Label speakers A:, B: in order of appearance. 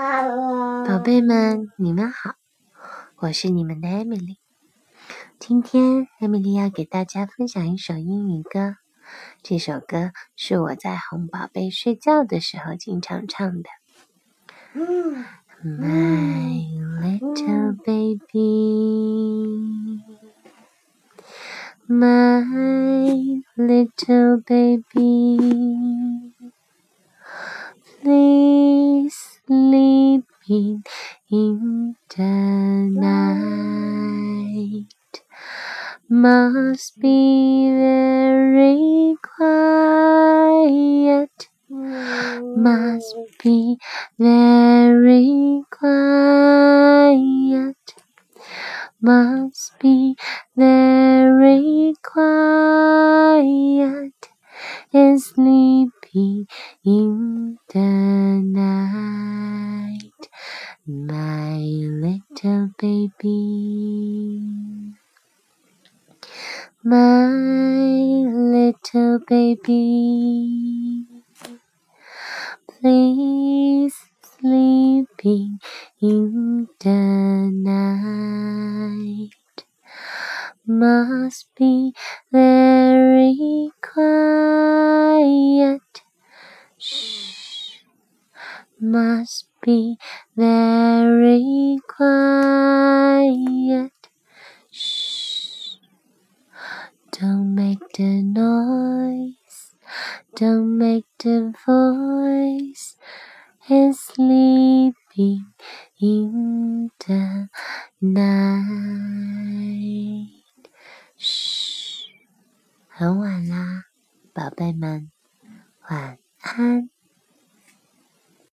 A: 宝贝们，你们好，我是你们的艾米丽。今天艾米丽要给大家分享一首英语歌，这首歌是我在哄宝贝睡觉的时候经常唱的。My little baby, my little baby, please sleeping in the night. Must be very quiet. Must be very quiet. Must be very quiet. And sleepy in the night my little baby my little baby please sleeping in the night must be very quiet. Shh. Must be very quiet. Shh. Don't make the noise. Don't make the voice and sleeping in the night. 嘘，很晚啦，宝贝们，晚安。